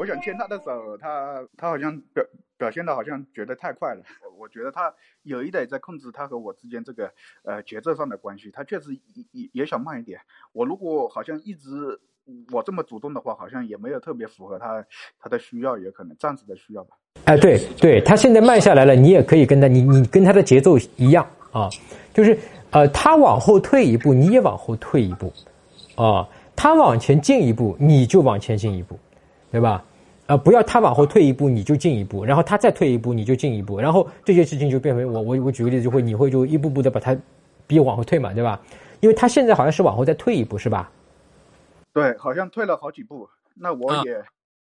我想牵他的手，他他好像表表现的好像觉得太快了。我觉得他有一点在控制他和我之间这个呃节奏上的关系，他确实也也也想慢一点。我如果好像一直我这么主动的话，好像也没有特别符合他他的需要，也可能暂时的需要吧。哎，对对，他现在慢下来了，你也可以跟他，你你跟他的节奏一样啊，就是呃，他往后退一步，你也往后退一步，啊，他往前进一步，你就往前进一步，对吧？啊，不要他往后退一步，你就进一步，然后他再退一步，你就进一步，然后这些事情就变为我我我举个例子，就会你会就一步步的把他逼往后退嘛，对吧？因为他现在好像是往后再退一步，是吧？对，好像退了好几步，那我也，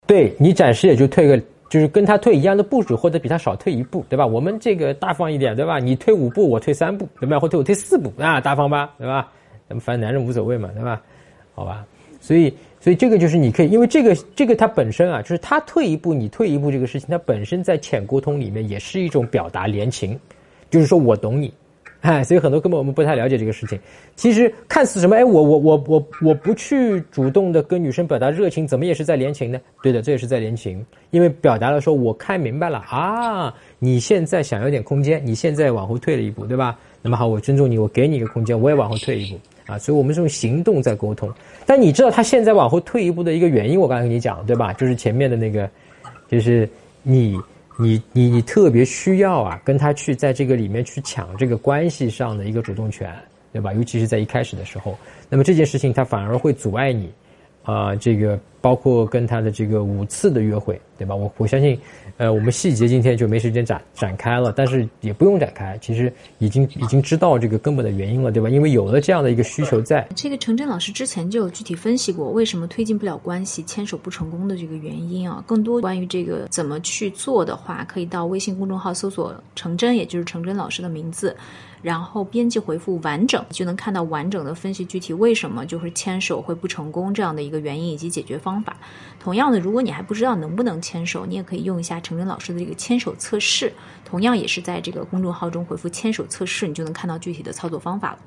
对你暂时也就退个，就是跟他退一样的步数，或者比他少退一步，对吧？我们这个大方一点，对吧？你退五步，我退三步，对吧？或退我退四步啊，大方吧，对吧？咱们反正男人无所谓嘛，对吧？好吧，所以。所以这个就是你可以，因为这个这个它本身啊，就是他退一步，你退一步这个事情，它本身在浅沟通里面也是一种表达联情，就是说我懂你，哎，所以很多根本我们不太了解这个事情。其实看似什么，哎，我我我我我不去主动的跟女生表达热情，怎么也是在联情呢？对的，这也是在联情，因为表达了说我看明白了啊，你现在想要点空间，你现在往后退了一步，对吧？那么好，我尊重你，我给你一个空间，我也往后退一步。啊，所以我们是用行动在沟通，但你知道他现在往后退一步的一个原因，我刚才跟你讲，对吧？就是前面的那个，就是你你你你特别需要啊，跟他去在这个里面去抢这个关系上的一个主动权，对吧？尤其是在一开始的时候，那么这件事情他反而会阻碍你，啊，这个包括跟他的这个五次的约会，对吧？我我相信。呃，我们细节今天就没时间展展开了，但是也不用展开，其实已经已经知道这个根本的原因了，对吧？因为有了这样的一个需求在。这个程真老师之前就有具体分析过，为什么推进不了关系、牵手不成功的这个原因啊。更多关于这个怎么去做的话，可以到微信公众号搜索“程真”，也就是程真老师的名字。然后编辑回复完整，就能看到完整的分析具体为什么就是牵手会不成功这样的一个原因以及解决方法。同样的，如果你还不知道能不能牵手，你也可以用一下程真老师的这个牵手测试，同样也是在这个公众号中回复牵手测试，你就能看到具体的操作方法了。